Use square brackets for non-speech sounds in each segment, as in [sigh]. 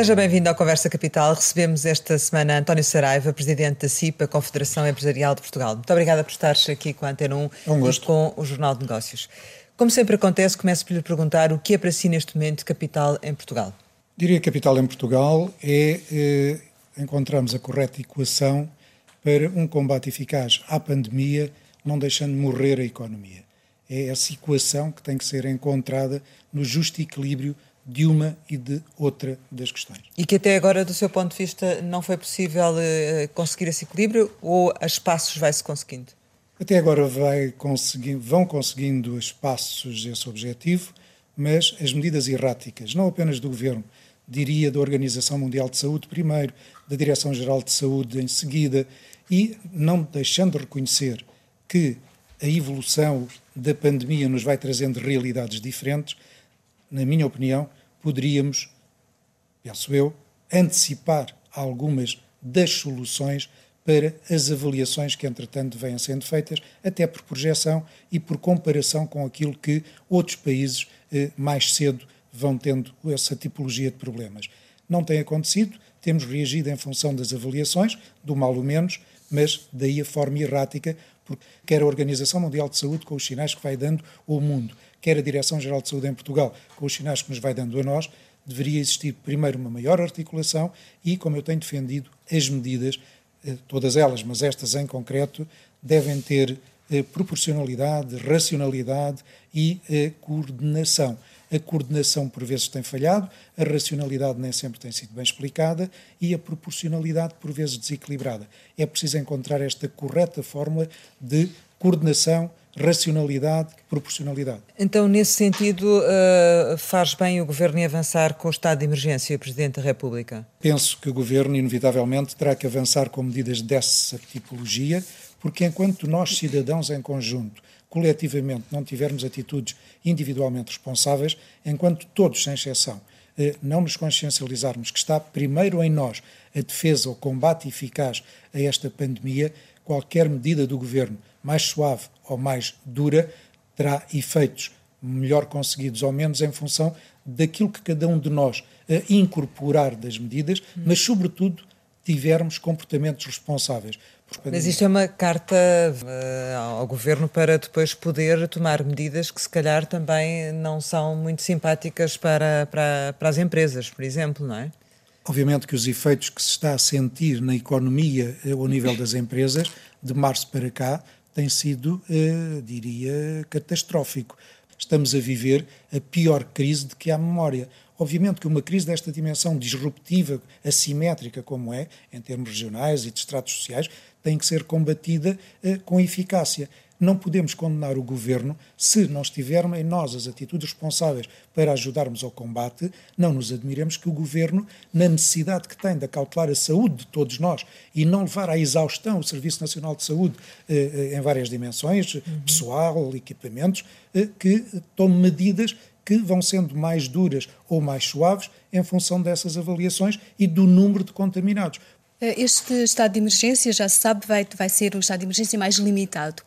Seja bem-vindo à Conversa Capital. Recebemos esta semana António Saraiva, presidente da CIPA, Confederação Empresarial de Portugal. Muito obrigada por estares aqui com a Antena 1 é um gosto. e com o Jornal de Negócios. Como sempre acontece, começo por lhe perguntar o que é para si neste momento capital em Portugal. Diria que capital em Portugal é eh, encontrarmos a correta equação para um combate eficaz à pandemia, não deixando morrer a economia. É essa equação que tem que ser encontrada no justo equilíbrio de uma e de outra das questões. E que até agora, do seu ponto de vista, não foi possível uh, conseguir esse equilíbrio ou a espaços vai-se conseguindo? Até agora vai conseguir, vão conseguindo a espaços esse objetivo, mas as medidas erráticas, não apenas do Governo, diria da Organização Mundial de Saúde primeiro, da Direção-Geral de Saúde em seguida, e não deixando de reconhecer que a evolução da pandemia nos vai trazendo realidades diferentes, na minha opinião, poderíamos, penso eu, antecipar algumas das soluções para as avaliações que, entretanto, vêm sendo feitas, até por projeção e por comparação com aquilo que outros países eh, mais cedo vão tendo essa tipologia de problemas. Não tem acontecido, temos reagido em função das avaliações, do mal ou menos, mas daí a forma errática, porque quer a Organização Mundial de Saúde, com os sinais que vai dando ao mundo, quer a Direção-Geral de Saúde em Portugal, com os sinais que nos vai dando a nós, deveria existir primeiro uma maior articulação e, como eu tenho defendido, as medidas, eh, todas elas, mas estas em concreto, devem ter eh, proporcionalidade, racionalidade e eh, coordenação. A coordenação por vezes tem falhado, a racionalidade nem sempre tem sido bem explicada e a proporcionalidade por vezes desequilibrada. É preciso encontrar esta correta fórmula de coordenação, racionalidade, proporcionalidade. Então, nesse sentido, uh, faz bem o Governo em avançar com o estado de emergência, Presidente da República? Penso que o Governo, inevitavelmente, terá que avançar com medidas dessa tipologia, porque enquanto nós, cidadãos em conjunto, coletivamente, não tivermos atitudes individualmente responsáveis, enquanto todos, sem exceção, eh, não nos consciencializarmos que está primeiro em nós a defesa, o combate eficaz a esta pandemia, qualquer medida do governo, mais suave ou mais dura, terá efeitos melhor conseguidos ou menos em função daquilo que cada um de nós incorporar das medidas, mas, sobretudo, tivermos comportamentos responsáveis. Mas isto é uma carta uh, ao governo para depois poder tomar medidas que, se calhar, também não são muito simpáticas para, para, para as empresas, por exemplo, não é? Obviamente que os efeitos que se está a sentir na economia eh, ao nível [laughs] das empresas, de março para cá, têm sido, uh, diria, catastrófico. Estamos a viver a pior crise de que há memória. Obviamente que uma crise desta dimensão disruptiva, assimétrica como é, em termos regionais e de estratos sociais, tem que ser combatida eh, com eficácia. Não podemos condenar o governo se não estivermos em nós as atitudes responsáveis para ajudarmos ao combate. Não nos admiremos que o governo, na necessidade que tem de acautelar a saúde de todos nós e não levar à exaustão o Serviço Nacional de Saúde eh, eh em várias dimensões, uhum. pessoal, equipamentos, eh, que tome medidas que vão sendo mais duras ou mais suaves em função dessas avaliações e do número de contaminados. Eh, este estado de emergência, já se sabe, vai, vai ser o estado de emergência mais limitado.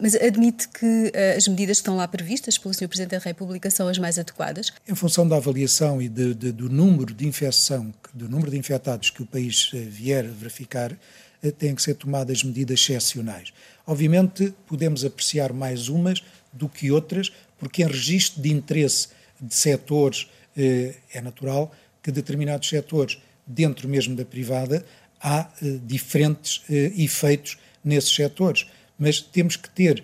Mas admite que uh, as medidas que estão lá previstas pelo Sr. Presidente da República são as mais adequadas? Em função da avaliação e de, de, do número de infecção, do número de infectados que o país uh, vier verificar, têm que ser tomadas medidas excepcionais. Obviamente, podemos apreciar mais umas do que outras, porque em registro de interesse de setores é natural que determinados setores, dentro mesmo da privada, há diferentes efeitos nesses setores. Mas temos que ter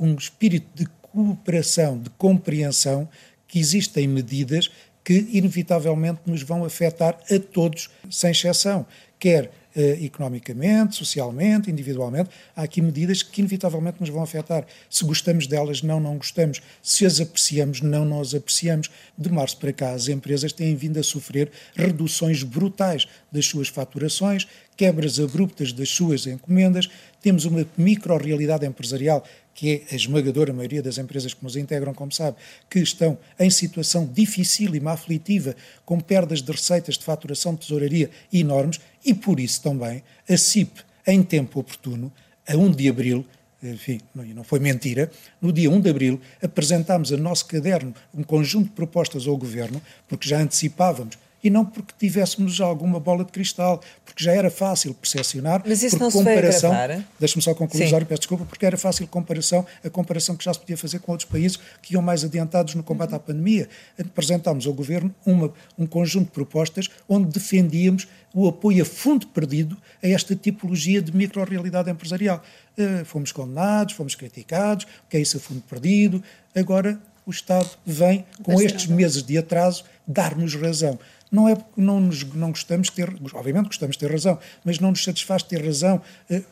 um espírito de cooperação, de compreensão, que existem medidas que inevitavelmente nos vão afetar a todos, sem exceção, quer eh, economicamente, socialmente, individualmente. Há aqui medidas que inevitavelmente nos vão afetar. Se gostamos delas, não, não gostamos. Se as apreciamos, não, não as apreciamos. De março para cá, as empresas têm vindo a sofrer reduções brutais das suas faturações, quebras abruptas das suas encomendas. Temos uma micro-realidade empresarial que é a esmagadora maioria das empresas que nos integram, como sabe, que estão em situação dificílima, aflitiva, com perdas de receitas de faturação de tesouraria enormes, e por isso também a CIP, em tempo oportuno, a 1 de abril, enfim, não foi mentira, no dia 1 de abril apresentámos a nosso caderno um conjunto de propostas ao Governo, porque já antecipávamos e não porque tivéssemos alguma bola de cristal, porque já era fácil percepcionar. Mas isso não se comparação, vai Deixa-me só concluir, Jário, peço desculpa, porque era fácil comparação, a comparação que já se podia fazer com outros países que iam mais adiantados no combate à pandemia. Apresentámos ao Governo uma, um conjunto de propostas onde defendíamos o apoio a fundo perdido a esta tipologia de micro-realidade empresarial. Uh, fomos condenados, fomos criticados, o que é isso a fundo perdido. Agora o Estado vem, com estes meses de atraso, dar-nos razão. Não é porque não, nos, não gostamos de ter, obviamente gostamos de ter razão, mas não nos satisfaz ter razão. Eh,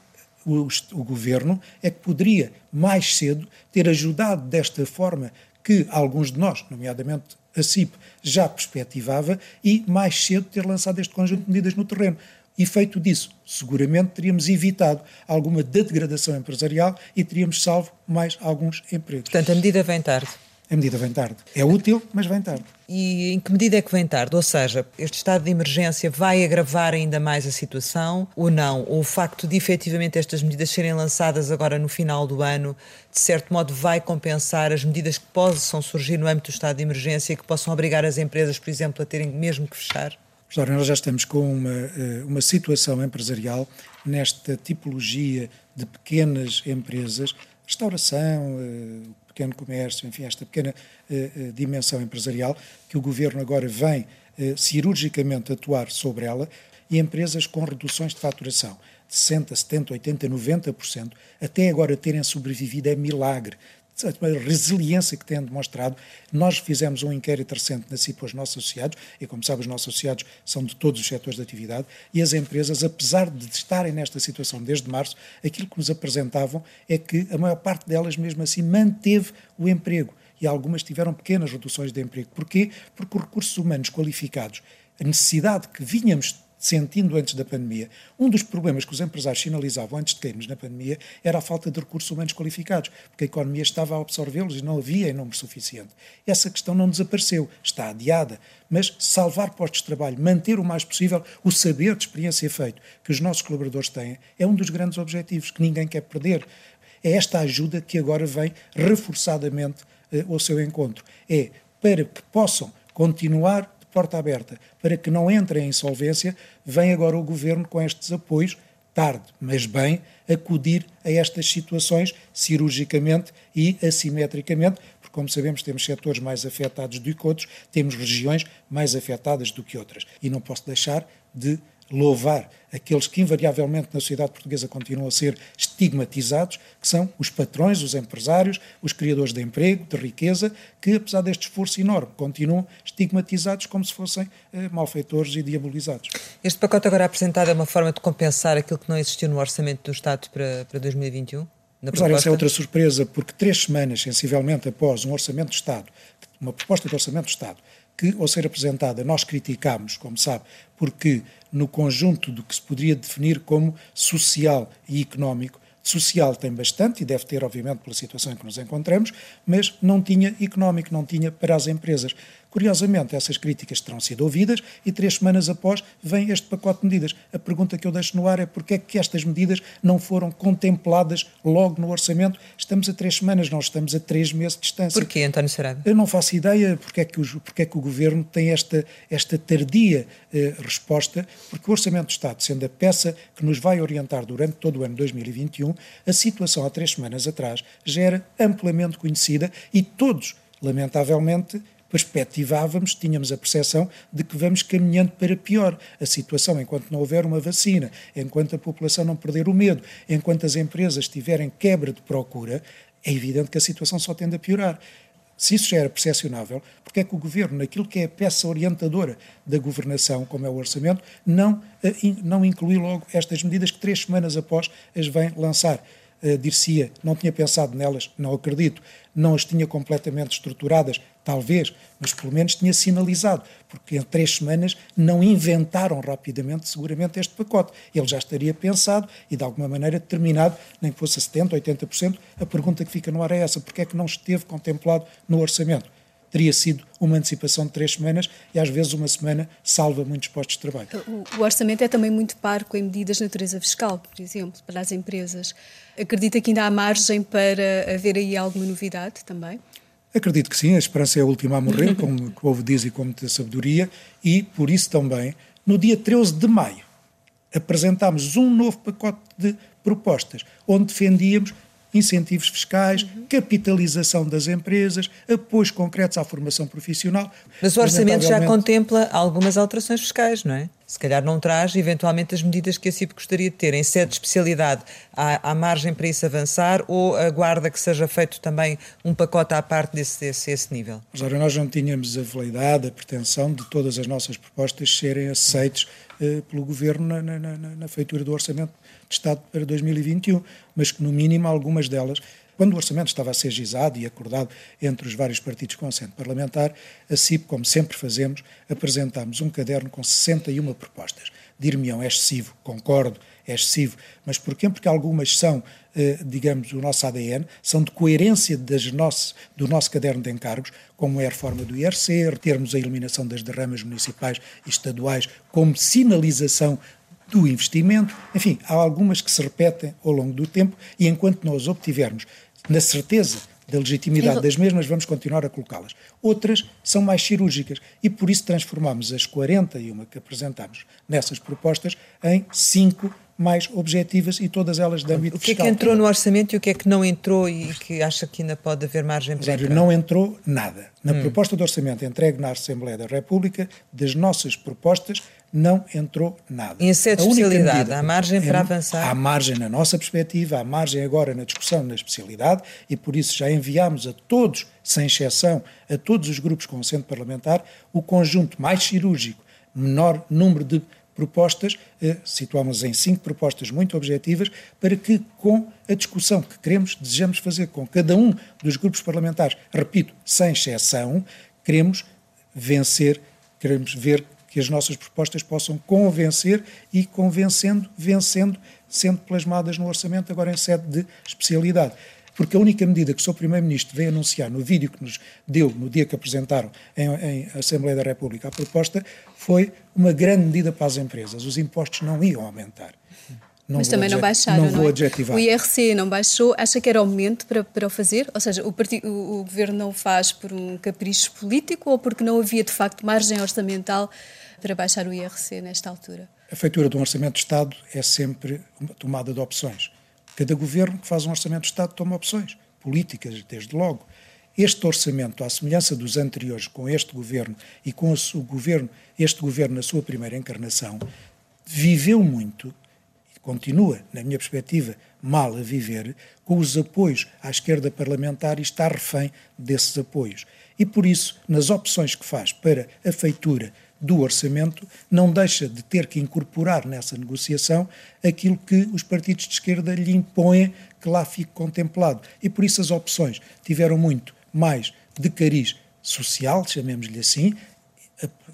o, o governo é que poderia, mais cedo, ter ajudado desta forma que alguns de nós, nomeadamente a CIP, já perspectivava e mais cedo ter lançado este conjunto de medidas no terreno. E feito disso, seguramente teríamos evitado alguma degradação empresarial e teríamos salvo mais alguns empregos. Portanto, a medida vem tarde. A medida vem tarde. É útil, mas vem tarde. E em que medida é que vem tarde? Ou seja, este estado de emergência vai agravar ainda mais a situação ou não? Ou o facto de efetivamente estas medidas serem lançadas agora no final do ano, de certo modo, vai compensar as medidas que possam surgir no âmbito do estado de emergência e que possam obrigar as empresas, por exemplo, a terem mesmo que fechar? Ora, nós já estamos com uma, eh, uma situação empresarial nesta tipologia de pequenas empresas, restauração, eh, pequeno comércio, enfim, esta pequena uh, dimensão empresarial, que o governo agora vem uh, cirurgicamente atuar sobre ela, e empresas com reduções de faturação de 60, 70, 80, 90%, até agora terem sobrevivido é milagre a resiliência que têm demonstrado. Nós fizemos um inquérito recente na CIP aos nossos associados, e como sabe, os nossos associados são de todos os setores de atividade, e as empresas, apesar de estarem nesta situação desde março, aquilo que nos apresentavam é que a maior parte delas, mesmo assim, manteve o emprego. E algumas tiveram pequenas reduções de emprego. Porquê? Porque os recursos humanos qualificados, a necessidade que vínhamos sentindo antes da pandemia. Um dos problemas que os empresários sinalizavam antes de cairmos na pandemia era a falta de recursos humanos qualificados, porque a economia estava a absorvê-los e não havia em número suficiente. Essa questão não desapareceu, está adiada, mas salvar postos de trabalho, manter o mais possível o saber de experiência feito que os nossos colaboradores têm, é um dos grandes objetivos que ninguém quer perder. É esta ajuda que agora vem reforçadamente uh, ao seu encontro. É para que possam continuar porta aberta para que não entrem em insolvência, vem agora o governo com estes apoios, tarde, mas bem, acudir a estas situações cirurgicamente e assimetricamente, porque, como sabemos, temos setores mais afetados do que outros, temos regiões mais afetadas do que outras. E não posso deixar de louvar aqueles que invariavelmente na sociedade portuguesa continuam a ser estigmatizados, que são os patrões, os empresários, os criadores de emprego, de riqueza, que apesar deste esforço enorme continuam estigmatizados como se fossem eh, malfeitores e diabolizados. Este pacote agora apresentado é uma forma de compensar aquilo que não existiu no orçamento do Estado para, para 2021? Mas olha, essa é outra surpresa, porque três semanas, sensivelmente após um orçamento de Estado, uma proposta de orçamento de Estado, que, ao ser apresentada, nós criticámos, como sabe, porque no conjunto do que se poderia definir como social e económico, social tem bastante e deve ter, obviamente, pela situação em que nos encontramos, mas não tinha económico, não tinha para as empresas. Curiosamente, essas críticas terão sido ouvidas e três semanas após vem este pacote de medidas. A pergunta que eu deixo no ar é porquê é que estas medidas não foram contempladas logo no orçamento? Estamos a três semanas, não estamos a três meses de distância. Porquê, António Serada? Eu não faço ideia porque é que o, porque é que o Governo tem esta, esta tardia eh, resposta, porque o Orçamento de Estado, sendo a peça que nos vai orientar durante todo o ano 2021, a situação há três semanas atrás já era amplamente conhecida e todos, lamentavelmente, perspectivávamos, tínhamos a percepção de que vamos caminhando para pior. A situação, enquanto não houver uma vacina, enquanto a população não perder o medo, enquanto as empresas tiverem quebra de procura, é evidente que a situação só tende a piorar. Se isso já era percepcionável, porque é que o Governo, naquilo que é a peça orientadora da governação, como é o orçamento, não, eh, não inclui logo estas medidas que três semanas após as vem lançar? Uh, dir-se-ia, não tinha pensado nelas, não acredito, não as tinha completamente estruturadas, talvez, mas pelo menos tinha sinalizado, porque em três semanas não inventaram rapidamente, seguramente, este pacote. Ele já estaria pensado e, de alguma maneira, determinado, nem que fosse a 70%, 80%. A pergunta que fica no ar é essa: porque é que não esteve contemplado no orçamento? Teria sido uma antecipação de três semanas e, às vezes, uma semana salva muitos postos de trabalho. O orçamento é também muito parco em medidas de natureza fiscal, por exemplo, para as empresas. Acredita que ainda há margem para haver aí alguma novidade também? Acredito que sim, a esperança é a última a morrer, [laughs] como o povo diz e com muita sabedoria, e por isso também, no dia 13 de maio, apresentámos um novo pacote de propostas, onde defendíamos incentivos fiscais, uhum. capitalização das empresas, apoios concretos à formação profissional. Mas o orçamento já contempla algumas alterações fiscais, não é? Se calhar não traz, eventualmente, as medidas que a CIP gostaria de ter. Em sede de especialidade, há, há margem para isso avançar ou aguarda que seja feito também um pacote à parte desse, desse, desse nível? Mas, ora, nós não tínhamos a veleidade, a pretensão de todas as nossas propostas serem aceites eh, pelo Governo na, na, na, na feitura do Orçamento de Estado para 2021, mas que, no mínimo, algumas delas quando o orçamento estava a ser gizado e acordado entre os vários partidos com assento parlamentar, a CIP, como sempre fazemos, apresentámos um caderno com 61 propostas. Dir-me-ão, é excessivo, concordo, é excessivo, mas porquê? Porque algumas são, eh, digamos, o nosso ADN, são de coerência das nosso, do nosso caderno de encargos, como é a reforma do IRC, termos a eliminação das derramas municipais e estaduais como sinalização do investimento. Enfim, há algumas que se repetem ao longo do tempo e enquanto nós obtivermos na certeza da legitimidade das mesmas, vamos continuar a colocá-las. Outras são mais cirúrgicas e por isso transformamos as 41 que apresentamos nessas propostas em 5 mais objetivas e todas elas de âmbito fiscal. O que é que entrou no orçamento e o que é que não entrou e que acha que ainda pode haver margem para entrar? Não entrou nada. Na hum. proposta de orçamento entregue na Assembleia da República, das nossas propostas, não entrou nada. Em sede de especialidade, há margem para é, avançar? Há margem na nossa perspectiva, há margem agora na discussão na especialidade e por isso já enviámos a todos, sem exceção, a todos os grupos com assento parlamentar, o conjunto mais cirúrgico, menor número de propostas, eh, situámos em cinco propostas muito objetivas, para que, com a discussão que queremos, desejamos fazer com cada um dos grupos parlamentares, repito, sem exceção, queremos vencer, queremos ver que as nossas propostas possam convencer e, convencendo, vencendo, sendo plasmadas no orçamento, agora em sede de especialidade porque a única medida que o Sr. Primeiro-Ministro veio anunciar no vídeo que nos deu no dia que apresentaram em, em, Assembleia da República a proposta foi uma grande medida para as empresas. Os impostos não iam aumentar. Não Mas também não baixaram, não, não é? adjetivar. O IRC não baixou, acha que era o momento para, para o fazer? Ou seja, o, partido, o, o Governo não o faz por um capricho político ou porque não havia, de facto, margem orçamental para baixar o IRC nesta altura? A feitura de um orçamento de Estado é sempre uma tomada de opções. Cada governo que faz um orçamento de Estado toma opções políticas, desde logo. Este orçamento, à semelhança dos anteriores, com este governo e com o governo, este governo na sua primeira encarnação, viveu muito e continua, na minha perspectiva, mal a viver, com os apoios à esquerda parlamentar e está refém desses apoios. E por isso, nas opções que faz para a feitura do orçamento, não deixa de ter que incorporar nessa negociação aquilo que os partidos de esquerda lhe impõem que lá fique contemplado. E por isso as opções tiveram muito mais de cariz social, chamemos-lhe assim,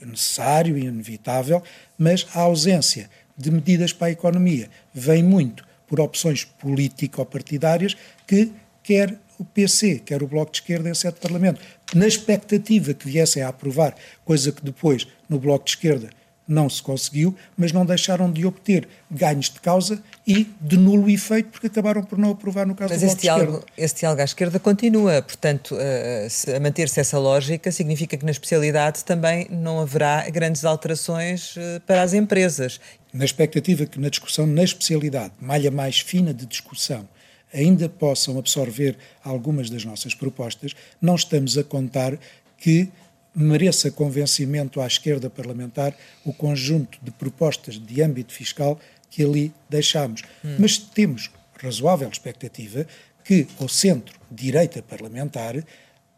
necessário e inevitável, mas a ausência de medidas para a economia vem muito por opções político-partidárias que quer o PC, quer o Bloco de Esquerda em sede de Parlamento, na expectativa que viessem a aprovar, coisa que depois no Bloco de Esquerda não se conseguiu, mas não deixaram de obter ganhos de causa e de nulo efeito, porque acabaram por não aprovar no caso mas do Bloco de Esquerda. Mas esse diálogo à esquerda continua, portanto, a, a manter-se essa lógica significa que na especialidade também não haverá grandes alterações eh, para as empresas. Na expectativa que na discussão na especialidade, malha mais fina de discussão, ainda possam absorver algumas das nossas propostas, não estamos a contar que mereça convencimento à esquerda parlamentar o conjunto de propostas de âmbito fiscal que ali deixamos. Hum. Mas temos razoável expectativa que o centro-direita parlamentar,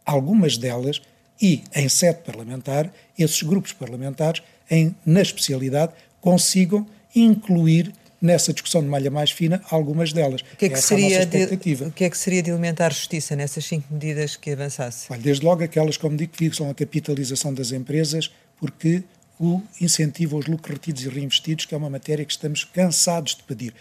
algumas delas, e em sede parlamentar, esses grupos parlamentares, em, na especialidade, consigam incluir nessa discussão de malha mais fina algumas delas. O que é que, seria, de, o que, é que seria de alimentar justiça nessas cinco medidas que avançasse? Olha, desde logo aquelas, como digo, que são a capitalização das empresas, porque o incentivo aos lucros retidos e reinvestidos, que é uma matéria que estamos cansados de pedir.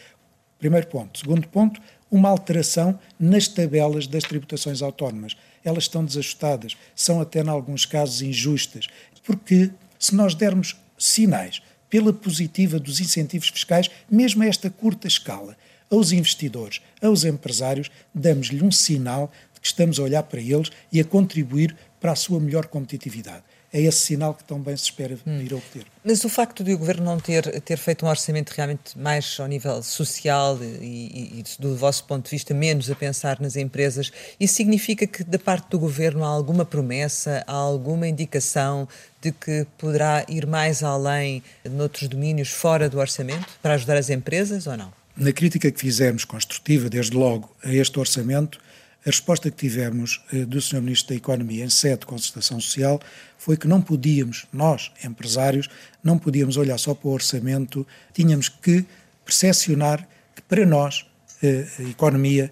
Primeiro ponto. Segundo ponto, uma alteração nas tabelas das tributações autónomas. Elas estão desajustadas, são até, em alguns casos, injustas, porque se nós dermos sinais pela positiva dos incentivos fiscais, mesmo a esta curta escala. Aos investidores, aos empresários, damos-lhe um sinal de que estamos a olhar para eles e a contribuir para a sua melhor competitividade é esse sinal que também se espera hum. ir obter. Mas o facto de o Governo não ter, ter feito um orçamento realmente mais ao nível social e, e, e, do vosso ponto de vista menos a pensar nas empresas, isso significa que da parte do Governo há alguma promessa, há alguma indicação de que poderá ir mais além noutros domínios fora do orçamento para ajudar as empresas ou não? Na crítica que fizemos, construtiva, desde logo, a este orçamento, a resposta que tivemos eh, do Sr. Ministro da Economia em sede de concertação social foi que não podíamos, nós, empresários, não podíamos olhar só para o orçamento, tínhamos que percepcionar que para nós, eh, a economia,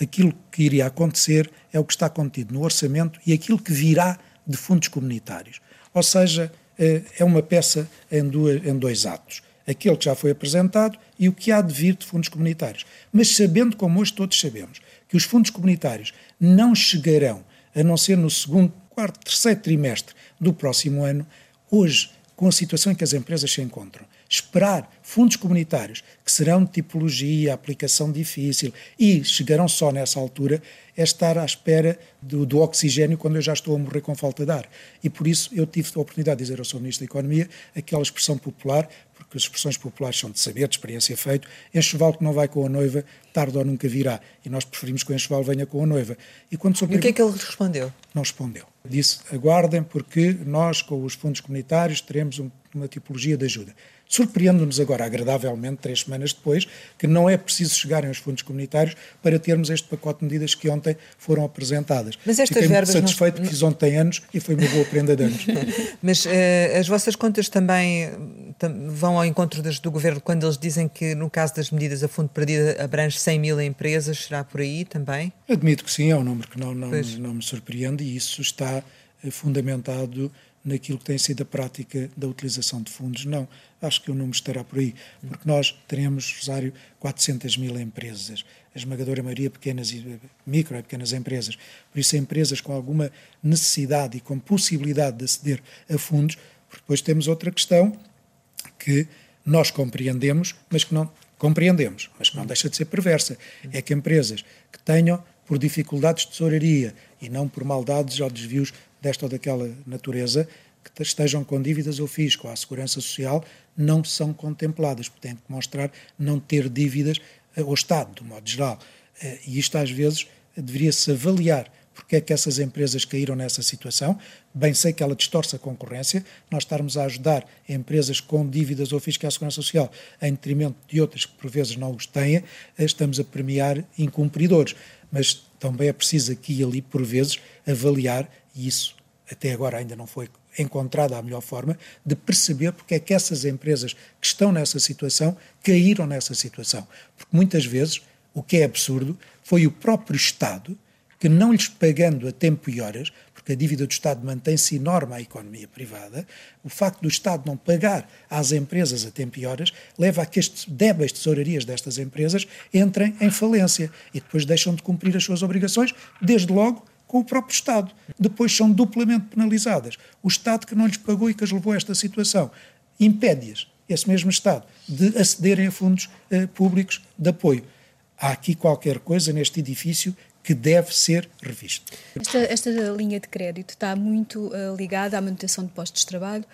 aquilo que iria acontecer é o que está contido no orçamento e aquilo que virá de fundos comunitários. Ou seja, eh, é uma peça em, em dois atos. Aquele que já foi apresentado e o que há de vir de fundos comunitários. Mas sabendo, como hoje todos sabemos, que os fundos comunitários não chegarão a não ser no segundo, quarto, terceiro trimestre do próximo ano, hoje, com a situação em que as empresas se encontram, esperar fundos comunitários que serão de tipologia, aplicação difícil e chegarão só nessa altura, é estar à espera do, do, oxigênio quando eu já estou a morrer com falta de ar. E por isso eu tive a oportunidade de dizer ao Sr. Ministro da Economia aquela expressão popular, porque as expressões populares são de saber, de experiência feito, enxoval que não vai com a noiva, tarde ou nunca virá. E nós preferimos que o enxoval venha com a noiva. E, quando e o que é que ele respondeu? Não respondeu. Disse, aguardem, porque nós, com os fundos comunitários, teremos um, uma tipologia de ajuda. Surpreende-nos agora, agradavelmente, três semanas depois, que não é preciso chegarem aos fundos comunitários para termos este pacote de medidas que ontem foram apresentadas. Mas estas Fiquei verbas muito satisfeito não... que isso ontem anos e foi uma boa prenda de anos. [laughs] Mas uh, as vossas contas também vão ao encontro das, do Governo quando eles dizem que, no caso das medidas a fundo perdido, abrange 100 mil empresas, será por aí também? Admito que sim, é um número que não, não, não me surpreende e isso está eh, fundamentado naquilo que tem sido a prática da utilização de fundos. Não, acho que o número estará por aí, porque nós teremos, Rosário, 400 mil empresas, a esmagadora maioria pequenas e micro e pequenas empresas. Por isso, empresas com alguma necessidade e com possibilidade de aceder a fundos, porque depois temos outra questão que nós compreendemos, mas que não compreendemos, mas que não deixa de ser perversa, é que empresas que tenham por dificuldades de tesouraria e não por maldades ou desvios desta ou daquela natureza, que estejam com dívidas ou fisco à segurança social, não são contempladas, porque têm que mostrar não ter dívidas eh, ao Estado, do modo geral. Eh, e isto, às vezes, deveria-se avaliar porque é que essas empresas caíram nessa situação. Bem sei que ela distorce a concorrência, nós estarmos a ajudar empresas com dívidas ou fisco à segurança social em detrimento de outras que por vezes não os têm, eh, estamos a premiar incumpridores. Mas também é preciso aqui e ali, por vezes, avaliar, e isso até agora ainda não foi encontrada a melhor forma, de perceber porque é que essas empresas que estão nessa situação caíram nessa situação. Porque muitas vezes, o que é absurdo, foi o próprio Estado que, não lhes pagando a tempo e horas, porque a dívida do Estado mantém-se enorme à economia privada, o facto do Estado não pagar às empresas a tempo e horas leva a que estes débeis tesourarias destas empresas entrem em falência e depois deixam de cumprir as suas obrigações, desde logo com o próprio Estado. Depois são duplamente penalizadas. O Estado que não lhes pagou e que as levou a esta situação impede-as, esse mesmo Estado, de acederem a fundos eh, públicos de apoio. Há aqui qualquer coisa neste edifício que deve ser revisto. Esta, esta linha de crédito está muito uh, ligada à manutenção de postos de trabalho.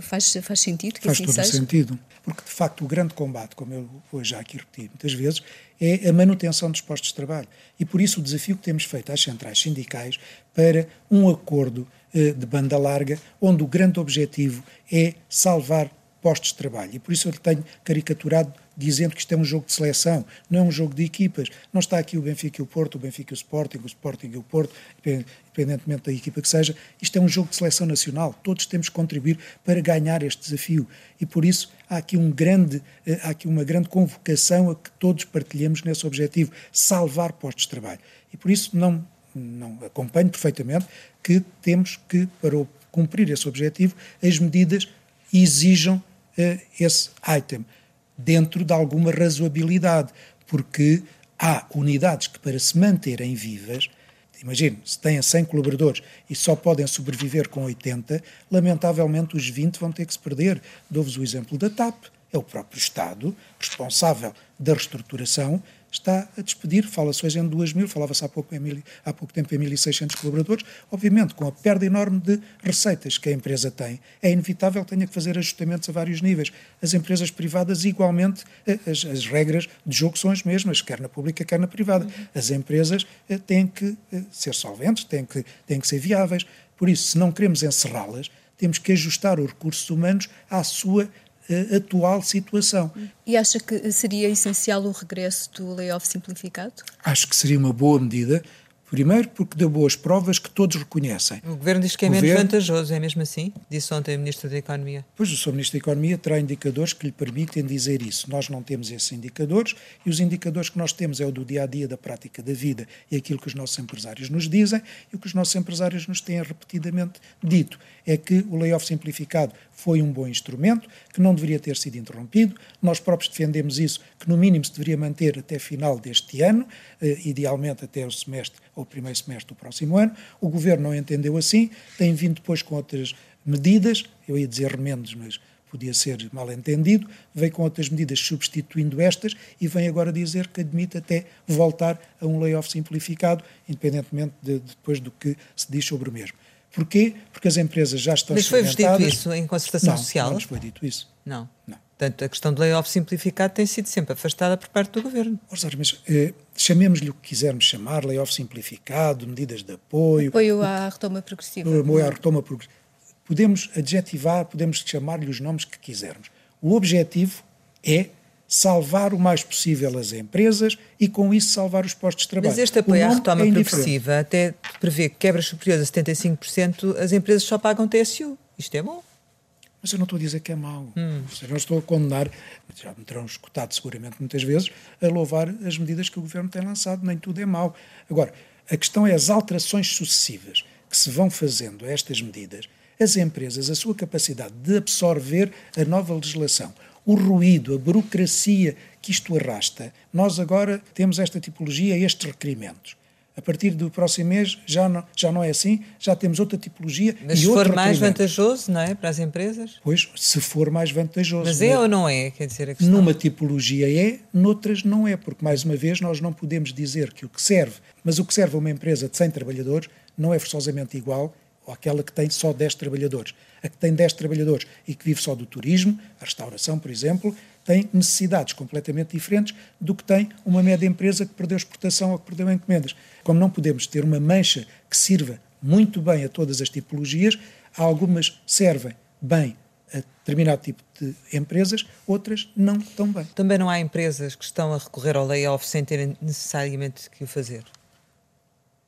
Faz, faz sentido que faz assim todo seja? sentido, porque de facto o grande combate, como eu vou já aqui repetir muitas vezes, é a manutenção dos postos de trabalho. E por isso o desafio que temos feito às centrais sindicais para um acordo uh, de banda larga, onde o grande objetivo é salvar postos de trabalho. E por isso eu tenho caricaturado dizendo que isto é um jogo de seleção, não é um jogo de equipas. Não está aqui o Benfica e o Porto, o Benfica e o Sporting, o Sporting e o Porto, independentemente da equipa que seja. Isto é um jogo de seleção nacional. Todos temos que contribuir para ganhar este desafio. E por isso há aqui, um grande, eh, há aqui uma grande convocação a que todos partilhemos nesse objetivo, salvar postos de trabalho. E por isso não, não acompanho perfeitamente que temos que, para cumprir esse objetivo, as medidas exijam uh, esse item dentro de alguma razoabilidade, porque há unidades que, para se manterem vivas, imagine, se têm 100 colaboradores e só podem sobreviver com 80, lamentavelmente os 20 vão ter que se perder. Dou-vos o exemplo da TAP, é o próprio Estado, responsável da reestruturação, está a despedir, fala-se hoje em 2 mil, falava-se há pouco, há pouco tempo em 1.600 colaboradores, obviamente com a perda enorme de receitas que a empresa tem, é inevitável que tenha que fazer ajustamentos a vários níveis. As empresas privadas, igualmente, eh, as, as regras de jogo são as mesmas, quer na pública, quer na privada. As empresas eh, têm que eh, ser solventes, têm que, têm que ser viáveis. Por isso, se não queremos encerrá-las, temos que ajustar os recursos humanos à sua uh, atual situação. E acha que seria essencial o regresso do layoff simplificado? Acho que seria uma boa medida, Primeiro, porque deu boas provas que todos reconhecem. O Governo diz que é Governo... menos vantajoso, é mesmo assim? Disse ontem o Ministro da Economia. Pois, o Sr. Ministro da Economia terá indicadores que lhe permitem dizer isso. Nós não temos esses indicadores e os indicadores que nós temos é o do dia a dia, da prática da vida e aquilo que os nossos empresários nos dizem e o que os nossos empresários nos têm repetidamente dito. É que o layoff simplificado foi um bom instrumento, que não deveria ter sido interrompido. Nós próprios defendemos isso, que no mínimo se deveria manter até final deste ano, eh, idealmente até o semestre ou primeiro semestre do próximo ano. O governo não entendeu assim, tem vindo depois com outras medidas, eu ia dizer remendos, mas podia ser mal entendido, veio com outras medidas substituindo estas e vem agora dizer que admite até voltar a um layoff simplificado, independentemente de, de depois do que se diz sobre o mesmo. Porquê? Porque as empresas já estão Mas foi-vos dito isso em concertação não, social? Não, nos foi dito isso. Não. Não. Portanto, a questão do layoff simplificado tem sido sempre afastada por parte do governo. Rosário, mas eh, chamemos-lhe o que quisermos chamar, layoff simplificado, medidas de apoio. Apoio à retoma progressiva. Apoio à retoma progressiva. Podemos adjetivar, podemos chamar-lhe os nomes que quisermos. O objetivo é salvar o mais possível as empresas e, com isso, salvar os postos de trabalho. Mas este apoio à retoma é progressiva até prevê quebras superiores a 75%, as empresas só pagam TSU. Isto é bom. Mas eu não estou a dizer que é mau. Hum. Eu não estou a condenar, já me terão escutado seguramente muitas vezes, a louvar as medidas que o governo tem lançado. Nem tudo é mau. Agora, a questão é as alterações sucessivas que se vão fazendo a estas medidas, as empresas, a sua capacidade de absorver a nova legislação, o ruído, a burocracia que isto arrasta. Nós agora temos esta tipologia, estes requerimentos. A partir do próximo mês já não, já não é assim, já temos outra tipologia. Mas se for mais vantajoso, não é? Para as empresas? Pois, se for mais vantajoso. Mas é, é ou não é? Quer dizer, a questão... Numa tipologia é, noutras não é, porque mais uma vez nós não podemos dizer que o que serve, mas o que serve a uma empresa de 100 trabalhadores não é forçosamente igual àquela que tem só 10 trabalhadores. A que tem 10 trabalhadores e que vive só do turismo, a restauração, por exemplo, tem necessidades completamente diferentes do que tem uma média empresa que perdeu exportação ou que perdeu encomendas. Como não podemos ter uma mancha que sirva muito bem a todas as tipologias, algumas servem bem a determinado tipo de empresas, outras não tão bem. Também não há empresas que estão a recorrer ao layoff sem terem necessariamente que o fazer?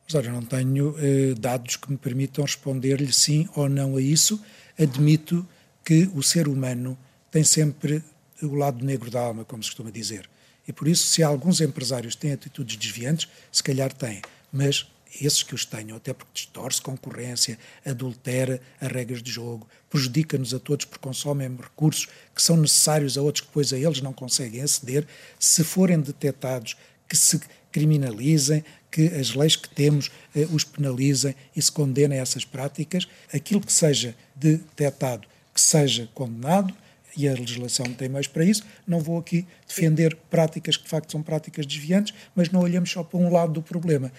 Mas olha, não tenho eh, dados que me permitam responder-lhe sim ou não a isso. Admito que o ser humano tem sempre o lado negro da alma, como se costuma dizer. E por isso, se alguns empresários têm atitudes desviantes, se calhar têm. Mas esses que os tenham, até porque distorce concorrência, adultera as regras de jogo, prejudica-nos a todos porque consomem recursos que são necessários a outros que depois a eles não conseguem aceder, se forem detectados, que se criminalizem, que as leis que temos eh, os penalizem e se condenem a essas práticas, aquilo que seja detectado, que seja condenado e a legislação tem mais para isso. Não vou aqui defender práticas que de facto são práticas desviantes, mas não olhamos só para um lado do problema.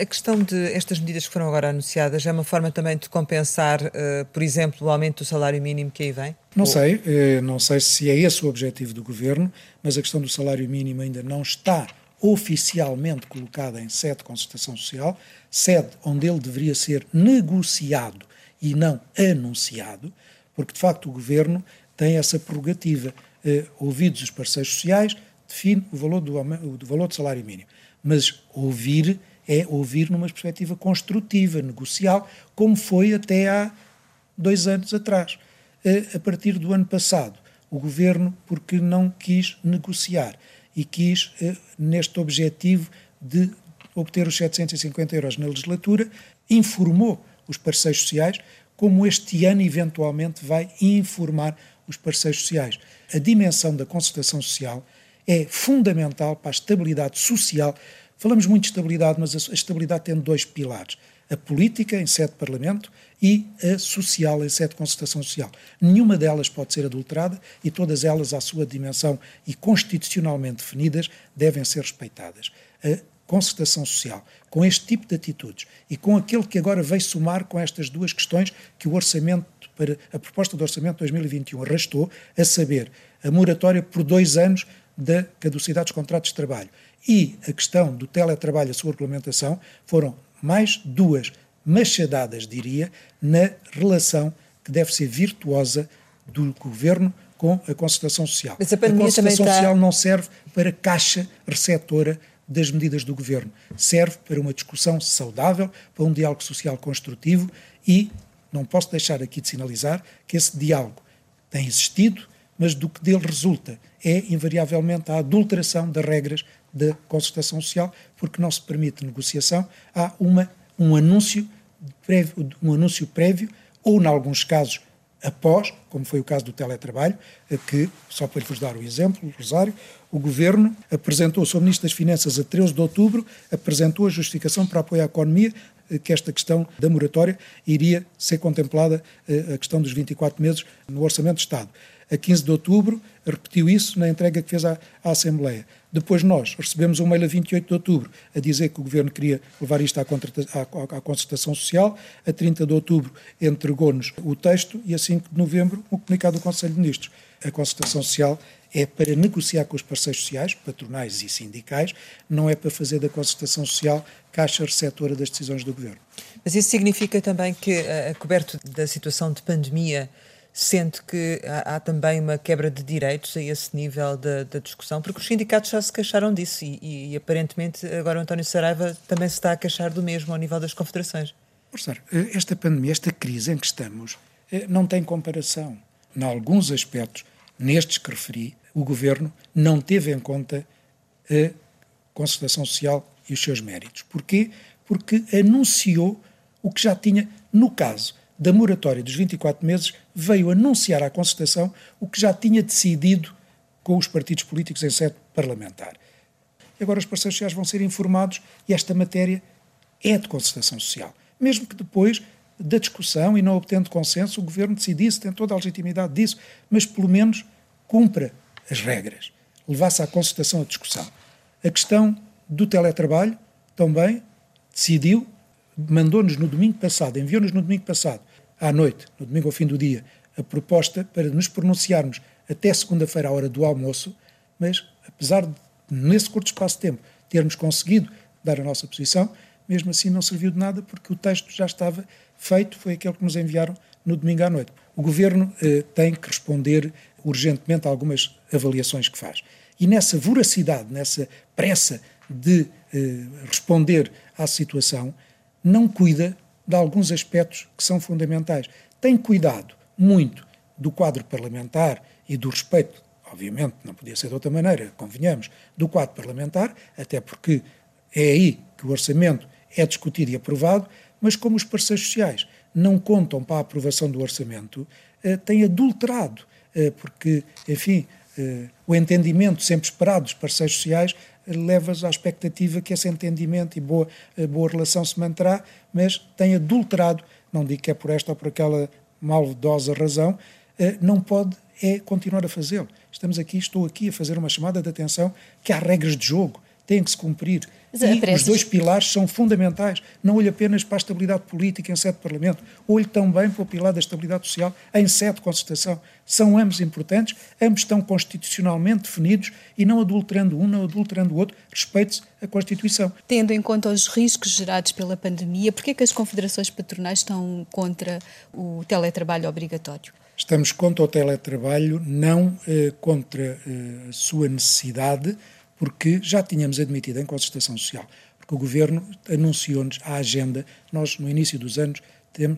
A questão de estas medidas que foram agora anunciadas é uma forma também de compensar, eh, por exemplo, o aumento do salário mínimo que aí vem? Não sei, eh, não sei se é esse o objetivo do governo, mas a questão do salário mínimo ainda não está oficialmente colocada em sede de concertação social, sede onde ele deveria ser negociado e não anunciado, porque de facto o governo tem essa prerrogativa. Uh, ouvidos os parceiros sociais, define o valor do, do valor do salário mínimo. Mas ouvir é ouvir numa perspectiva construtiva, negocial, como foi até há dois anos atrás. Uh, a partir do ano passado, o governo, porque não quis negociar e quis, uh, neste objetivo de obter os 750 euros na legislatura, informou os parceiros sociais como este ano eventualmente vai informar os parceiros sociais. A dimensão da concertação social é fundamental para a estabilidade social. Falamos muito de estabilidade, mas a estabilidade tem dois pilares: a política em sede de Parlamento e a social em sede de concertação social. Nenhuma delas pode ser adulterada e todas elas, à sua dimensão e constitucionalmente definidas, devem ser respeitadas. A concertação social, com este tipo de atitudes e com aquele que agora veio somar com estas duas questões que o orçamento para a proposta do orçamento de 2021 arrastou, a saber, a moratória por dois anos da caducidade dos contratos de trabalho e a questão do teletrabalho, a sua regulamentação, foram mais duas machadadas, diria, na relação que deve ser virtuosa do governo com a concertação social. Mas a, a concertação social não serve para caixa receptora das medidas do governo. Serve para uma discussão saudável, para um diálogo social construtivo e não posso deixar aqui de sinalizar que esse diálogo tem existido, mas do que dele resulta é invariavelmente a adulteração das regras da concertação social, porque não se permite negociação, há uma, um, anúncio prévio, um anúncio prévio, ou, em alguns casos, após, como foi o caso do teletrabalho, que, só para vos dar o exemplo, Rosário, o Governo apresentou, o Sr. Ministro das Finanças, a 13 de outubro, apresentou a justificação para apoio à economia, eh, que esta questão da moratória iria ser contemplada, eh, a questão dos 24 meses, no Orçamento de Estado. A 15 de outubro, repetiu isso na entrega que fez à, à Assembleia. Depois nós recebemos um mail a 28 de outubro a dizer que o Governo queria levar isto à, à, à concertação social. A 30 de outubro entregou-nos o texto e a 5 de novembro o comunicado do Conselho de Ministros. A concertação social é para negociar com os parceiros sociais, patronais e sindicais, não é para fazer da concertação social caixa receptora das decisões do Governo. Mas isso significa também que, a coberto da situação de pandemia, sente que há, há, também uma quebra de direitos a esse nível da, da discussão, porque os sindicatos já se queixaram disso e, e, e, aparentemente agora o António Saraiva também se está a queixar do mesmo ao nível das confederações. Professor, esta pandemia, esta crise em que estamos, eh, não tem comparação. Em alguns aspectos, nestes que referi, o governo não teve em conta a concertação social e os seus méritos. Porquê? Porque anunciou o que já tinha, no caso da moratória dos 24 meses, veio anunciar à concertação o que já tinha decidido com os partidos políticos em sede parlamentar. Agora os parceiros sociais vão ser informados e esta matéria é de concertação social. Mesmo que depois da discussão e não obtendo consenso, o governo decidisse, tem toda a legitimidade disso, mas pelo menos cumpra as regras, levasse à concertação a discussão. A questão do teletrabalho também decidiu, mandou-nos no domingo passado, enviou-nos no domingo passado à noite, no domingo ao fim do dia, a proposta para nos pronunciarmos até segunda-feira à hora do almoço, mas apesar de, nesse curto espaço de tempo, termos conseguido dar a nossa posição, mesmo assim não serviu de nada porque o texto já estava feito, foi aquele que nos enviaram no domingo à noite. O Governo eh, tem que responder urgentemente a algumas avaliações que faz. E nessa voracidade, nessa pressa de eh, responder à situação, não cuida de alguns aspectos que são fundamentais. Tem cuidado muito do quadro parlamentar e do respeito, obviamente, não podia ser de outra maneira, convenhamos, do quadro parlamentar, até porque é aí que o orçamento é discutido e aprovado, mas como os parceiros sociais não contam para a aprovação do orçamento, eh, tem adulterado, eh, porque, enfim, eh, o entendimento sempre esperado dos parceiros sociais leva-os à expectativa que esse entendimento e boa, boa relação se manterá, mas tem adulterado, não digo que é por esta ou por aquela maldosa razão, eh, não pode é continuar a fazê-lo. Estamos aqui, estou aqui a fazer uma chamada de atenção que há regras de jogo, têm que se cumprir. E os dois pilares são fundamentais. Não olhe apenas para a estabilidade política em sede de Parlamento, olhe também para o pilar da estabilidade social em sede de concertação. São ambos importantes, ambos estão constitucionalmente definidos e não adulterando um, não adulterando o outro, respeite-se a Constituição. Tendo em conta os riscos gerados pela pandemia, por que é que as confederações patronais estão contra o teletrabalho obrigatório? Estamos contra o teletrabalho, não eh, contra eh, a sua necessidade, porque já tínhamos admitido em concertação social, porque o Governo anunciou-nos a agenda, nós no início dos anos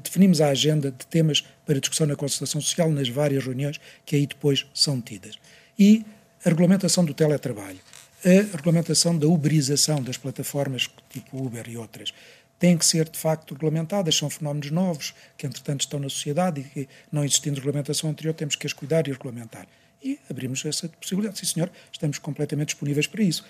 definimos a agenda de temas para discussão na concertação social nas várias reuniões que aí depois são tidas. E a regulamentação do teletrabalho, a regulamentação da uberização das plataformas tipo Uber e outras, têm que ser de facto regulamentadas, são fenómenos novos que entretanto estão na sociedade e que não existindo regulamentação anterior temos que as cuidar e regulamentar. E abrimos essa possibilidade. Sim, senhor, estamos completamente disponíveis para isso.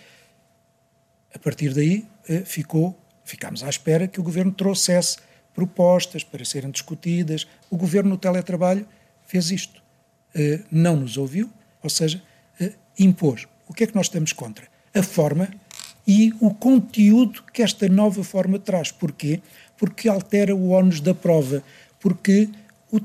A partir daí, eh, ficou ficámos à espera que o governo trouxesse propostas para serem discutidas. O governo no teletrabalho fez isto. Uh, não nos ouviu, ou seja, uh, impôs. O que é que nós estamos contra? A forma e o conteúdo que esta nova forma traz. Porquê? Porque altera o ónus da prova, porque o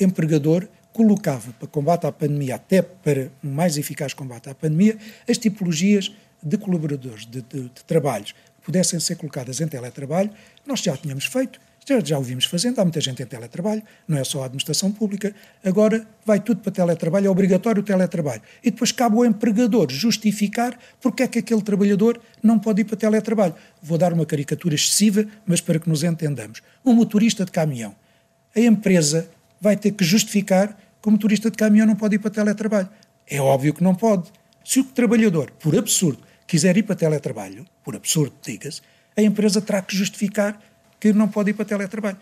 empregador colocava para combate à pandemia, até para um mais eficaz combate à pandemia, as tipologias de colaboradores, de, de, de trabalhos que pudessem ser colocadas em teletrabalho, nós já tínhamos feito, já, já o vimos fazendo, há muita gente em teletrabalho, não é só a administração pública, agora vai tudo para teletrabalho, é obrigatório o teletrabalho. E depois cabe ao empregador justificar porque é que aquele trabalhador não pode ir para teletrabalho. Vou dar uma caricatura excessiva, mas para que nos entendamos. Um motorista de caminhão. A empresa vai ter que justificar que o motorista de caminhão não pode ir para teletrabalho. É óbvio que não pode. Se o trabalhador, por absurdo, quiser ir para teletrabalho, por absurdo, diga-se, a empresa terá que justificar que não pode ir para teletrabalho.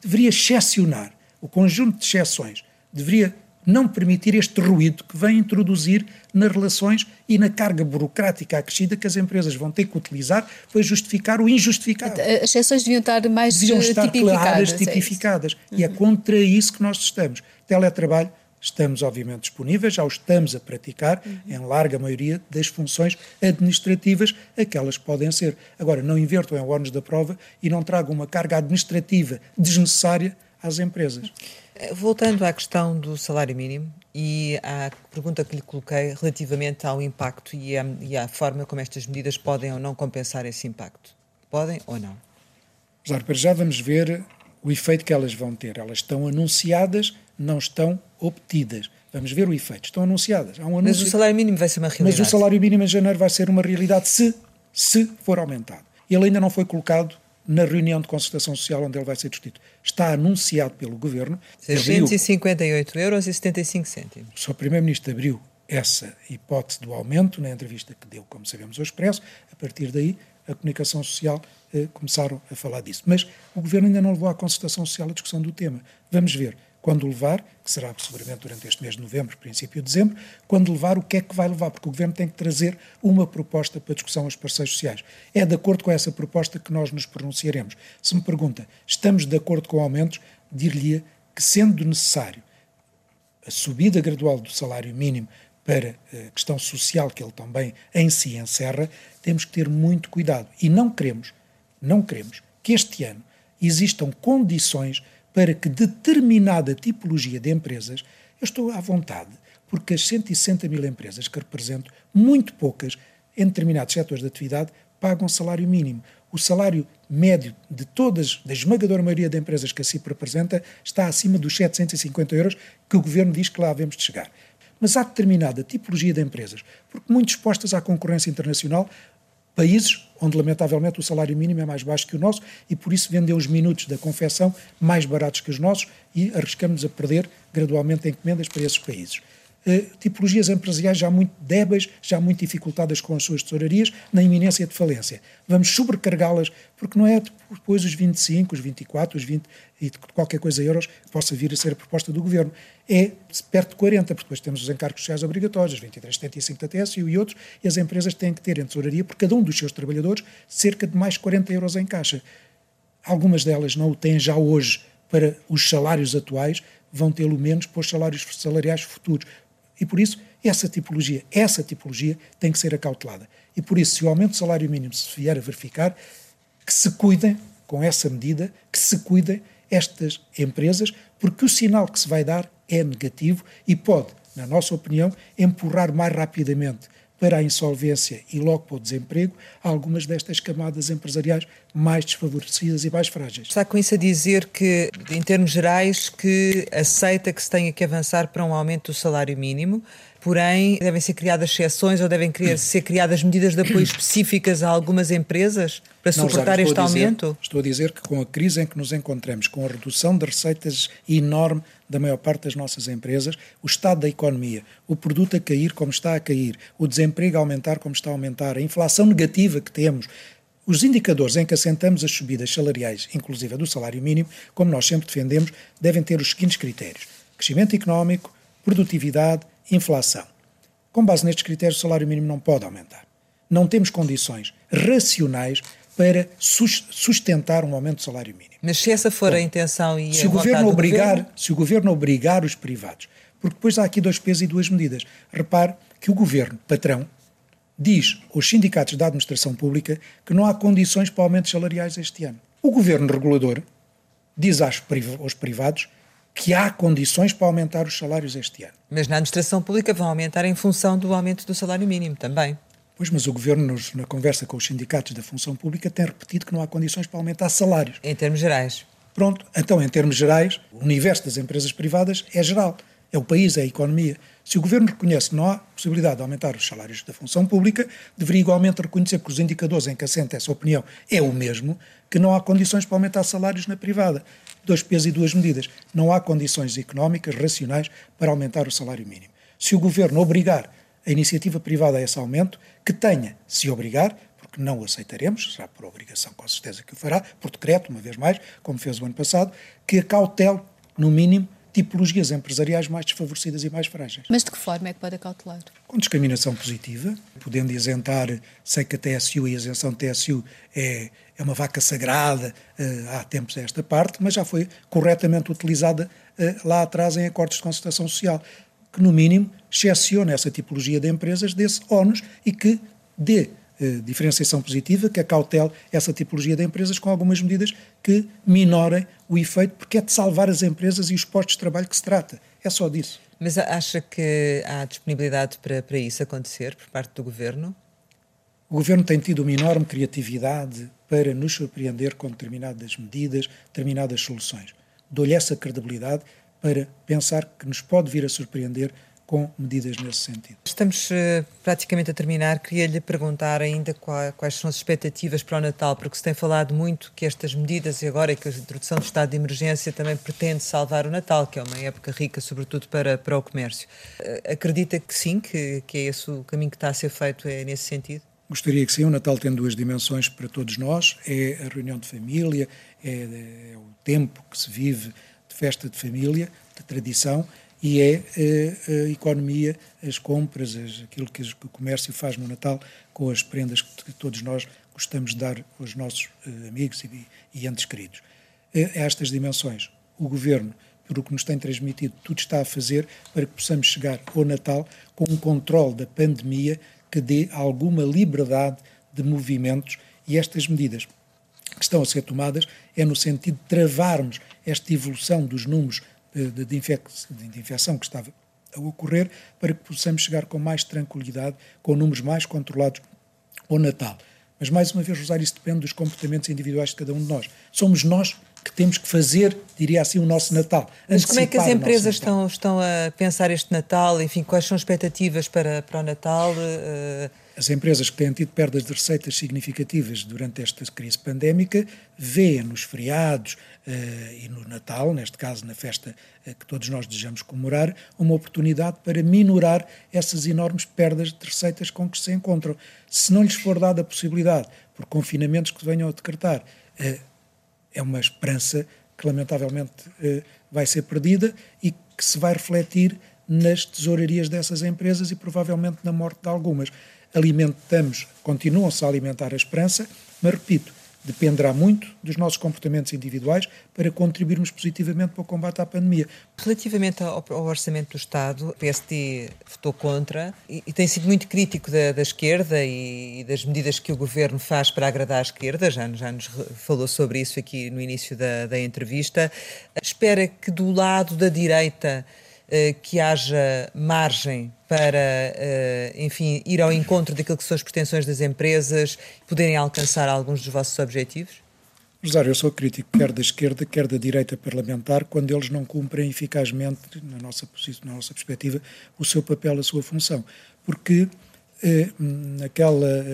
Deveria excepcionar o conjunto de exceções, deveria não permitir este ruído que vem introduzir nas relações e na carga burocrática acrescida que as empresas vão ter que utilizar para justificar o injustificável. As exceções deviam estar mais deviam estar tipificadas. Claras, é tipificadas. É e é contra isso que nós estamos. Teletrabalho, estamos obviamente disponíveis, já o estamos a praticar uhum. em larga maioria das funções administrativas, aquelas que podem ser. Agora, não invertam em ónus da prova e não tragam uma carga administrativa desnecessária às empresas. Voltando à questão do salário mínimo e à pergunta que lhe coloquei relativamente ao impacto e à, e à forma como estas medidas podem ou não compensar esse impacto. Podem ou não? Claro, para já vamos ver o efeito que elas vão ter. Elas estão anunciadas, não estão obtidas. Vamos ver o efeito. Estão anunciadas. Um anúncio, Mas o salário mínimo vai ser uma realidade. Mas o salário mínimo em janeiro vai ser uma realidade se, se for aumentado. Ele ainda não foi colocado na reunião de concertação social onde ele vai ser discutido. Está anunciado pelo Governo. 658 euros e 75 cêntimos. O Sr. Primeiro-Ministro abriu essa hipótese do aumento na entrevista que deu, como sabemos, ao Expresso. A partir daí, a comunicação social eh, começaram a falar disso. Mas o Governo ainda não levou à concertação social a discussão do tema. Vamos ver quando levar, que será seguramente durante este mês de novembro, princípio de dezembro, quando levar, o que é que vai levar, porque o Governo tem que trazer uma proposta para discussão aos parceiros sociais. É de acordo com essa proposta que nós nos pronunciaremos. Se me pergunta, estamos de acordo com aumentos, dir-lhe que, sendo necessário a subida gradual do salário mínimo para a questão social que ele também em si encerra, temos que ter muito cuidado. E não queremos, não queremos que este ano existam condições para que determinada tipologia de empresas, eu estou à vontade, porque as 160 mil empresas que represento, muito poucas, em determinados setores de atividade, pagam salário mínimo. O salário médio de todas, da esmagadora maioria de empresas que a CIP representa, está acima dos 750 euros que o governo diz que lá devemos de chegar. Mas há determinada tipologia de empresas, porque muito expostas à concorrência internacional, países onde lamentavelmente o salário mínimo é mais baixo que o nosso e por isso vendem os minutos da confecção mais baratos que os nossos e arriscamos a perder gradualmente encomendas para esses países. Uh, tipologias empresariais já muito débeis, já muito dificultadas com as suas tesourarias, na iminência de falência. Vamos sobrecarregá-las, porque não é depois os 25, os 24, os 20 e qualquer coisa euros que possa vir a ser a proposta do governo. É perto de 40, porque depois temos os encargos sociais obrigatórios, 23, 75 da TSU e outros, e as empresas têm que ter em tesouraria, por cada um dos seus trabalhadores, cerca de mais 40 euros em caixa. Algumas delas não o têm já hoje para os salários atuais, vão tê-lo menos para os salários salariais futuros. E por isso, essa tipologia, essa tipologia tem que ser acautelada. E por isso, se o aumento do salário mínimo se vier a verificar, que se cuidem com essa medida, que se cuidem estas empresas, porque o sinal que se vai dar é negativo e pode, na nossa opinião, empurrar mais rapidamente para a insolvência e logo para o desemprego algumas destas camadas empresariais mais desfavorecidas e mais frágeis. Está com isso a dizer que, em termos gerais, que aceita que se tenha que avançar para um aumento do salário mínimo, porém devem ser criadas exceções ou devem ser criadas medidas de apoio específicas a algumas empresas para Não, suportar este dizer, aumento? Estou a dizer que com a crise em que nos encontramos, com a redução de receitas enorme da maior parte das nossas empresas, o estado da economia, o produto a cair como está a cair, o desemprego a aumentar como está a aumentar, a inflação negativa que temos, os indicadores em que assentamos as subidas salariais, inclusive a do salário mínimo, como nós sempre defendemos, devem ter os seguintes critérios: crescimento económico, produtividade, inflação. Com base nestes critérios, o salário mínimo não pode aumentar. Não temos condições racionais para sustentar um aumento do salário mínimo. Mas se essa for Bom, a intenção e se a o governo obrigar, governo... se o governo obrigar os privados, porque depois há aqui dois pesos e duas medidas. Repare que o governo, patrão, diz aos sindicatos da administração pública que não há condições para aumentos salariais este ano. O governo regulador diz aos privados que há condições para aumentar os salários este ano. Mas na administração pública vão aumentar em função do aumento do salário mínimo também. Pois, mas o Governo, na conversa com os sindicatos da função pública, tem repetido que não há condições para aumentar salários. Em termos gerais. Pronto, então, em termos gerais, o universo das empresas privadas é geral. É o país, é a economia. Se o Governo reconhece que não há possibilidade de aumentar os salários da função pública, deveria igualmente reconhecer que os indicadores em que assenta essa opinião é o mesmo, que não há condições para aumentar salários na privada. Dois pesos e duas medidas. Não há condições económicas racionais para aumentar o salário mínimo. Se o Governo obrigar a iniciativa privada a esse aumento, que tenha, se obrigar, porque não o aceitaremos, será por obrigação com certeza que o fará, por decreto, uma vez mais, como fez o ano passado, que acautele, no mínimo, tipologias empresariais mais desfavorecidas e mais frágeis. Mas de que forma é que pode acautelar? Com discriminação positiva, podendo isentar, sei que a TSU e a isenção de TSU é, é uma vaca sagrada uh, há tempos a esta parte, mas já foi corretamente utilizada uh, lá atrás em acordos de concertação social que, no mínimo, excepcione essa tipologia de empresas desse ónus e que dê eh, diferenciação positiva, que acautele essa tipologia de empresas com algumas medidas que minorem o efeito, porque é de salvar as empresas e os postos de trabalho que se trata. É só disso. Mas acha que há disponibilidade para, para isso acontecer por parte do Governo? O Governo tem tido uma enorme criatividade para nos surpreender com determinadas medidas, determinadas soluções. Dou-lhe essa credibilidade para pensar que nos pode vir a surpreender com medidas nesse sentido. Estamos uh, praticamente a terminar. Queria lhe perguntar ainda qual, quais são as expectativas para o Natal, porque se tem falado muito que estas medidas e agora que a introdução do estado de emergência também pretende salvar o Natal, que é uma época rica, sobretudo para, para o comércio. Uh, acredita que sim, que, que é esse o caminho que está a ser feito é nesse sentido? Gostaria que sim. O Natal tem duas dimensões para todos nós: é a reunião de família, é, é o tempo que se vive festa de família, de tradição, e é a, eh, a economia, as compras, as, aquilo que o comércio faz no Natal com as prendas que todos nós gostamos de dar aos nossos uh, amigos e, e entes queridos. Uh, estas dimensões, o Governo, por o que nos tem transmitido, tudo está a fazer para que possamos chegar ao Natal com um controle da pandemia que dê alguma liberdade de movimentos e estas medidas que estão a ser tomadas é no sentido de travarmos esta evolução dos números de, de, de, infec de infecção que estava a ocorrer para que possamos chegar com mais tranquilidade, com números mais controlados ao Natal. Mas, mais uma vez, Rosário, isso depende dos comportamentos individuais de cada um de nós. Somos nós que temos que fazer, diria assim, o nosso Natal. Mas como é que as empresas estão, estão a pensar este Natal? Enfim, quais são as expectativas para, para o Natal? Uh as empresas que têm tido perdas de receitas significativas durante esta crise pandémica veem nos feriados uh, e no Natal, neste caso na festa uh, que todos nós desejamos comemorar, uma oportunidade para minorar essas enormes perdas de receitas com que se encontram. Se não lhes for dada a possibilidade, por confinamentos que venham a decretar, uh, é uma esperança que lamentavelmente vai ser perdida e que se vai refletir nas tesourarias dessas empresas e provavelmente na morte de algumas alimentamos, continuam-se a alimentar a esperança, mas repito, dependerá muito dos nossos comportamentos individuais para contribuirmos positivamente para o combate à pandemia. Relativamente ao, Orçamento do Estado, o PSD votou contra e, tem sido muito crítico da, da esquerda e, das medidas que o governo faz para agradar a esquerda, já, já nos falou sobre isso aqui no início da, da entrevista. Espera que do lado da direita que haja margem para, eh, enfim, ir ao encontro daquilo que são as pretensões das empresas, poderem alcançar alguns dos vossos objetivos? Rosário, eu sou crítico quer da esquerda, quer da direita parlamentar, quando eles não cumprem eficazmente, na nossa, na nossa perspectiva, o seu papel, a sua função. Porque eh,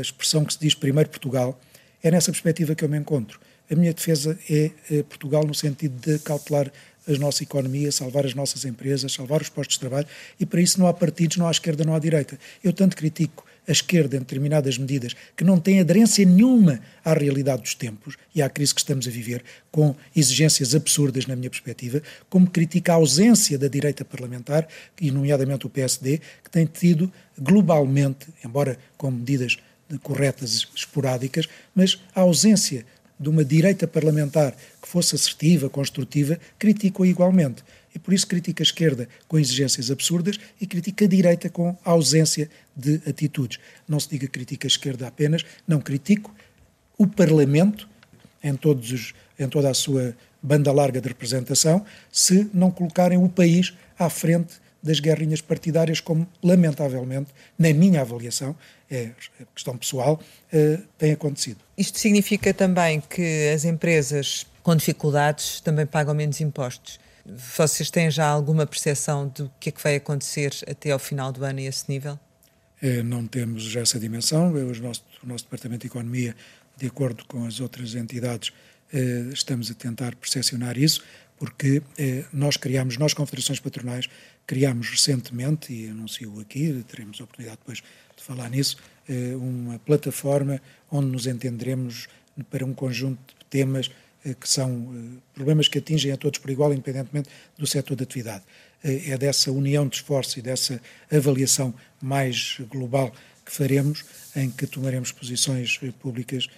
expressão que se diz primeiro Portugal, é nessa perspectiva que eu me encontro. A minha defesa é eh, Portugal no sentido de cautelar a nossa economia, salvar as nossas empresas, salvar os postos de trabalho, e para isso não há partidos, não há esquerda, não há direita. Eu tanto critico a esquerda em determinadas medidas que não têm aderência nenhuma à realidade dos tempos e à crise que estamos a viver, com exigências absurdas, na minha perspectiva, como critica a ausência da direita parlamentar, e nomeadamente o PSD, que tem tido globalmente, embora com medidas corretas esporádicas, mas a ausência de uma direita parlamentar que fosse assertiva, construtiva, critico-a igualmente. E por isso critico a esquerda com exigências absurdas e critico a direita com ausência de atitudes. Não se diga critica a esquerda apenas, não critico o Parlamento em, todos os, em toda a sua banda larga de representação, se não colocarem o país à frente das guerrinhas partidárias, como lamentavelmente, na minha avaliação, é questão pessoal, eh, tem acontecido. Isto significa também que as empresas com dificuldades também pagam menos impostos. Vocês têm já alguma percepção do que é que vai acontecer até ao final do ano a esse nível? É, não temos essa dimensão. O nosso, o nosso Departamento de Economia, de acordo com as outras entidades, eh, estamos a tentar percepcionar isso, porque nós criamos, nós confederações patronais, criamos recentemente, e anuncio aqui, teremos a oportunidade depois de falar nisso, eh, uma plataforma onde nos entenderemos para um conjunto de temas que são problemas que atingem a todos por igual, independentemente do setor de atividade. É dessa união de esforço e dessa avaliação mais global que faremos, em que tomaremos posições públicas,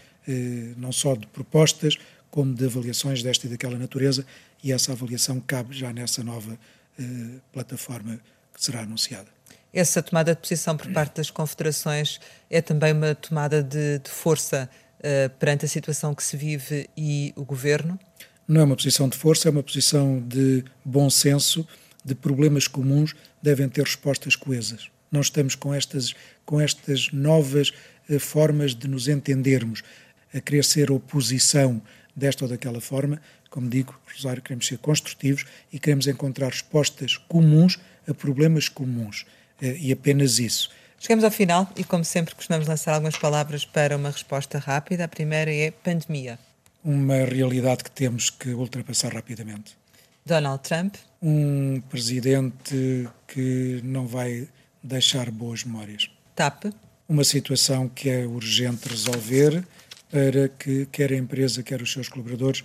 não só de propostas, como de avaliações desta e daquela natureza, e essa avaliação cabe já nessa nova eh, plataforma que será anunciada. Essa tomada de posição por parte das confederações é também uma tomada de, de força eh, perante a situação que se vive e o governo? Não é uma posição de força, é uma posição de bom senso, de problemas comuns devem ter respostas coesas. Não estamos com estas, com estas novas eh, formas de nos entendermos, a querer ser oposição desta ou daquela forma. Como digo, Rosário, queremos ser construtivos e queremos encontrar respostas comuns a problemas comuns. Eh, e apenas isso. Chegamos ao final e, como sempre, costumamos lançar algumas palavras para uma resposta rápida. A primeira é pandemia. Uma realidade que temos que ultrapassar rapidamente. Donald Trump. Um presidente que não vai deixar boas memórias. TAP. Uma situação que é urgente resolver para que quer a empresa, quer os seus colaboradores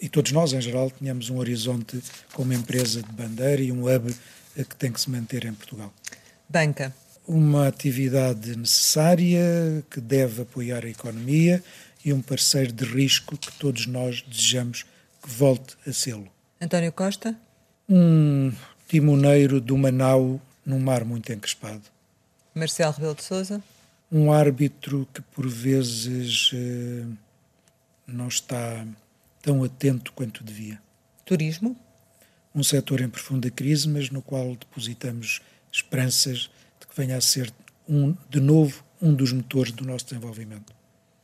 e todos nós em geral tenhamos um horizonte como empresa de bandeira e um hub que tem que se manter em Portugal. Banca. Uma atividade necessária que deve apoiar a economia e um parceiro de risco que todos nós desejamos que volte a sê-lo. António Costa. Um timoneiro do Manau num mar muito encrespado. Marcelo Rebelo de Sousa um árbitro que por vezes eh, não está tão atento quanto devia. Turismo? Um setor em profunda crise, mas no qual depositamos esperanças de que venha a ser um, de novo um dos motores do nosso desenvolvimento.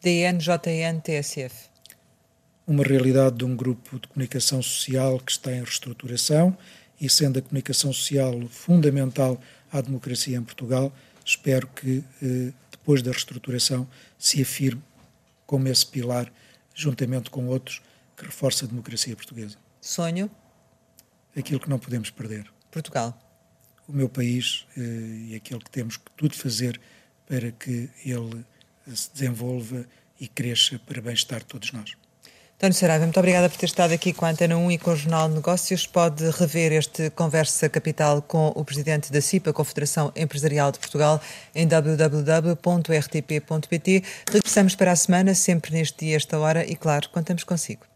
DNJN TSF. Uma realidade de um grupo de comunicação social que está em reestruturação e sendo a comunicação social fundamental à democracia em Portugal, espero que eh, depois da reestruturação, se afirme como esse pilar, juntamente com outros, que reforça a democracia portuguesa. Sonho? Aquilo que não podemos perder. Portugal. O meu país eh, e aquilo que temos que tudo fazer para que ele se desenvolva e cresça para bem-estar de todos nós. António Saraiva, muito obrigada por ter estado aqui com a Antena 1 e com o Jornal de Negócios. Pode rever este Conversa Capital com o Presidente da CIPA, Confederação Empresarial de Portugal, em www.rtp.pt. Regressamos para a semana, sempre neste dia, esta hora, e claro, contamos consigo.